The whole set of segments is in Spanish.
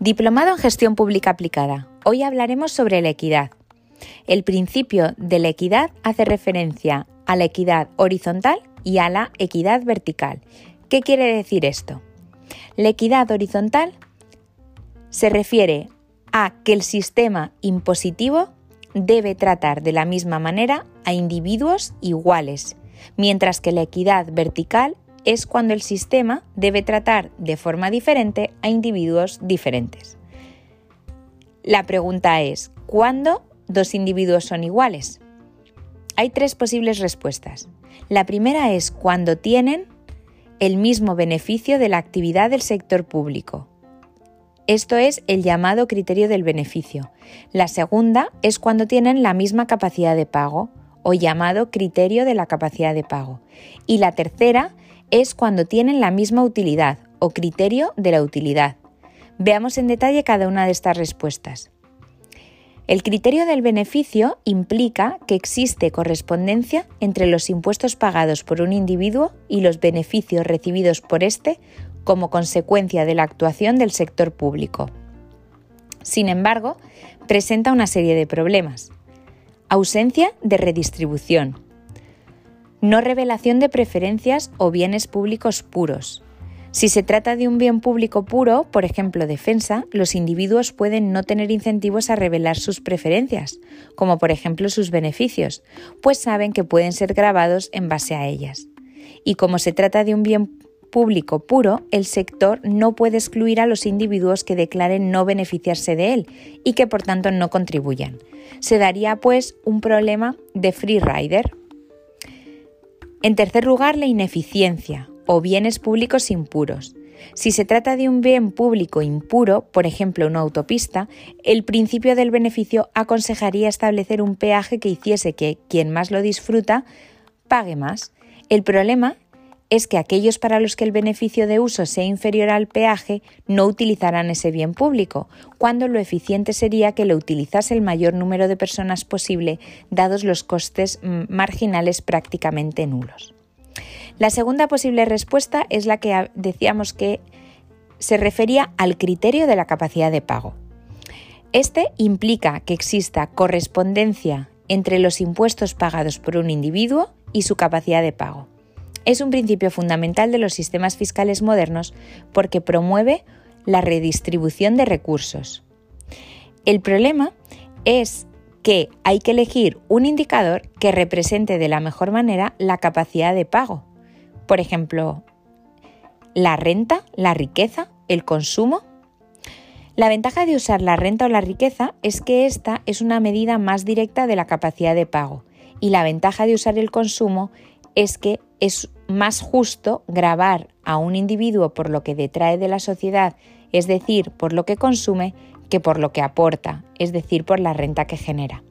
Diplomado en Gestión Pública Aplicada. Hoy hablaremos sobre la equidad. El principio de la equidad hace referencia a la equidad horizontal y a la equidad vertical. ¿Qué quiere decir esto? La equidad horizontal se refiere a que el sistema impositivo debe tratar de la misma manera a individuos iguales, mientras que la equidad vertical es cuando el sistema debe tratar de forma diferente a individuos diferentes. La pregunta es, ¿cuándo dos individuos son iguales? Hay tres posibles respuestas. La primera es cuando tienen el mismo beneficio de la actividad del sector público. Esto es el llamado criterio del beneficio. La segunda es cuando tienen la misma capacidad de pago o llamado criterio de la capacidad de pago. Y la tercera es cuando tienen la misma utilidad o criterio de la utilidad. Veamos en detalle cada una de estas respuestas. El criterio del beneficio implica que existe correspondencia entre los impuestos pagados por un individuo y los beneficios recibidos por éste como consecuencia de la actuación del sector público. Sin embargo, presenta una serie de problemas. Ausencia de redistribución, no revelación de preferencias o bienes públicos puros. Si se trata de un bien público puro, por ejemplo defensa, los individuos pueden no tener incentivos a revelar sus preferencias, como por ejemplo sus beneficios, pues saben que pueden ser grabados en base a ellas. Y como se trata de un bien público puro, el sector no puede excluir a los individuos que declaren no beneficiarse de él y que por tanto no contribuyan. Se daría pues un problema de free rider. En tercer lugar, la ineficiencia o bienes públicos impuros. Si se trata de un bien público impuro, por ejemplo una autopista, el principio del beneficio aconsejaría establecer un peaje que hiciese que quien más lo disfruta pague más. El problema es que aquellos para los que el beneficio de uso sea inferior al peaje no utilizarán ese bien público, cuando lo eficiente sería que lo utilizase el mayor número de personas posible, dados los costes mm, marginales prácticamente nulos. La segunda posible respuesta es la que decíamos que se refería al criterio de la capacidad de pago. Este implica que exista correspondencia entre los impuestos pagados por un individuo y su capacidad de pago. Es un principio fundamental de los sistemas fiscales modernos porque promueve la redistribución de recursos. El problema es que hay que elegir un indicador que represente de la mejor manera la capacidad de pago. Por ejemplo, la renta, la riqueza, el consumo. La ventaja de usar la renta o la riqueza es que esta es una medida más directa de la capacidad de pago y la ventaja de usar el consumo es que es más justo grabar a un individuo por lo que detrae de la sociedad, es decir, por lo que consume, que por lo que aporta, es decir, por la renta que genera.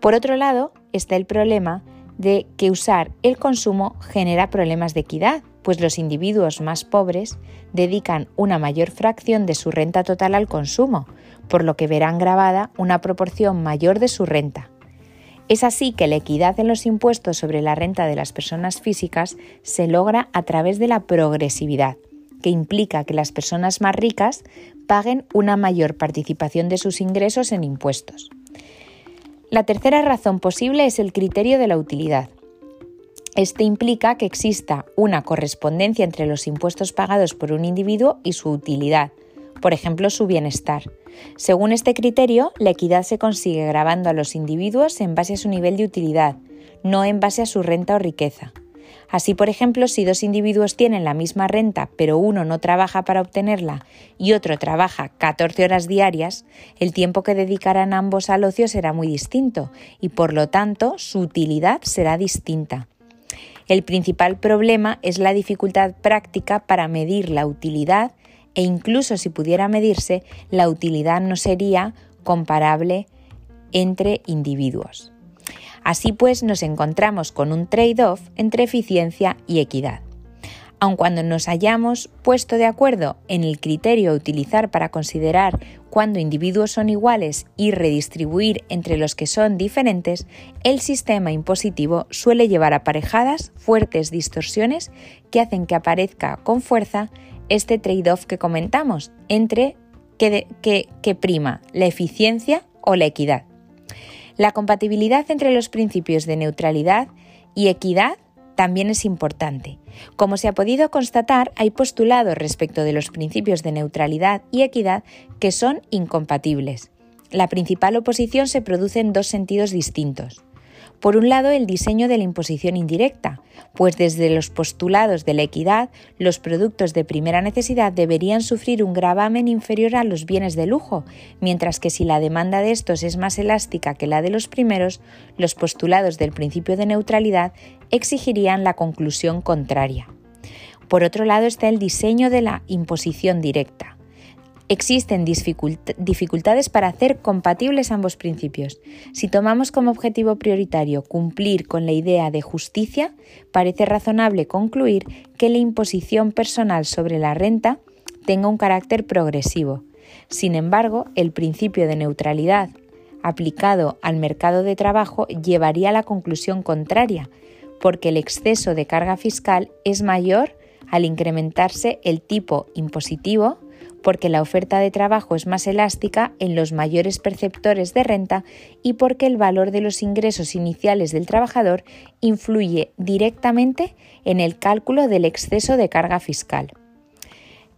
Por otro lado, está el problema de que usar el consumo genera problemas de equidad, pues los individuos más pobres dedican una mayor fracción de su renta total al consumo, por lo que verán grabada una proporción mayor de su renta. Es así que la equidad en los impuestos sobre la renta de las personas físicas se logra a través de la progresividad, que implica que las personas más ricas paguen una mayor participación de sus ingresos en impuestos. La tercera razón posible es el criterio de la utilidad. Este implica que exista una correspondencia entre los impuestos pagados por un individuo y su utilidad, por ejemplo, su bienestar. Según este criterio, la equidad se consigue grabando a los individuos en base a su nivel de utilidad, no en base a su renta o riqueza. Así, por ejemplo, si dos individuos tienen la misma renta, pero uno no trabaja para obtenerla y otro trabaja 14 horas diarias, el tiempo que dedicarán ambos al ocio será muy distinto y, por lo tanto, su utilidad será distinta. El principal problema es la dificultad práctica para medir la utilidad e incluso si pudiera medirse, la utilidad no sería comparable entre individuos. Así pues, nos encontramos con un trade-off entre eficiencia y equidad. Aun cuando nos hayamos puesto de acuerdo en el criterio a utilizar para considerar cuándo individuos son iguales y redistribuir entre los que son diferentes, el sistema impositivo suele llevar aparejadas fuertes distorsiones que hacen que aparezca con fuerza este trade-off que comentamos entre que, prima, la eficiencia o la equidad. La compatibilidad entre los principios de neutralidad y equidad también es importante. Como se ha podido constatar, hay postulados respecto de los principios de neutralidad y equidad que son incompatibles. La principal oposición se produce en dos sentidos distintos. Por un lado, el diseño de la imposición indirecta, pues desde los postulados de la equidad, los productos de primera necesidad deberían sufrir un gravamen inferior a los bienes de lujo, mientras que si la demanda de estos es más elástica que la de los primeros, los postulados del principio de neutralidad exigirían la conclusión contraria. Por otro lado está el diseño de la imposición directa existen dificultades para hacer compatibles ambos principios. Si tomamos como objetivo prioritario cumplir con la idea de justicia, parece razonable concluir que la imposición personal sobre la renta tenga un carácter progresivo. Sin embargo, el principio de neutralidad aplicado al mercado de trabajo llevaría a la conclusión contraria, porque el exceso de carga fiscal es mayor al incrementarse el tipo impositivo porque la oferta de trabajo es más elástica en los mayores perceptores de renta y porque el valor de los ingresos iniciales del trabajador influye directamente en el cálculo del exceso de carga fiscal.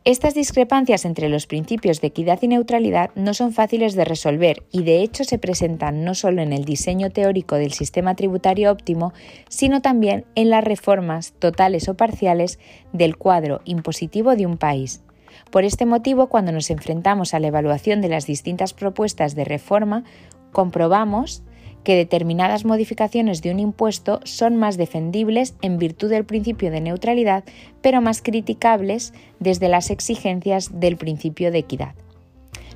Estas discrepancias entre los principios de equidad y neutralidad no son fáciles de resolver y de hecho se presentan no solo en el diseño teórico del sistema tributario óptimo, sino también en las reformas totales o parciales del cuadro impositivo de un país. Por este motivo, cuando nos enfrentamos a la evaluación de las distintas propuestas de reforma, comprobamos que determinadas modificaciones de un impuesto son más defendibles en virtud del principio de neutralidad, pero más criticables desde las exigencias del principio de equidad.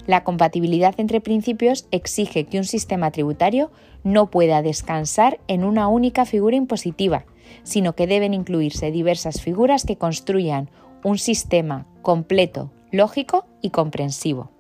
La compatibilidad entre principios exige que un sistema tributario no pueda descansar en una única figura impositiva, sino que deben incluirse diversas figuras que construyan un sistema completo, lógico y comprensivo.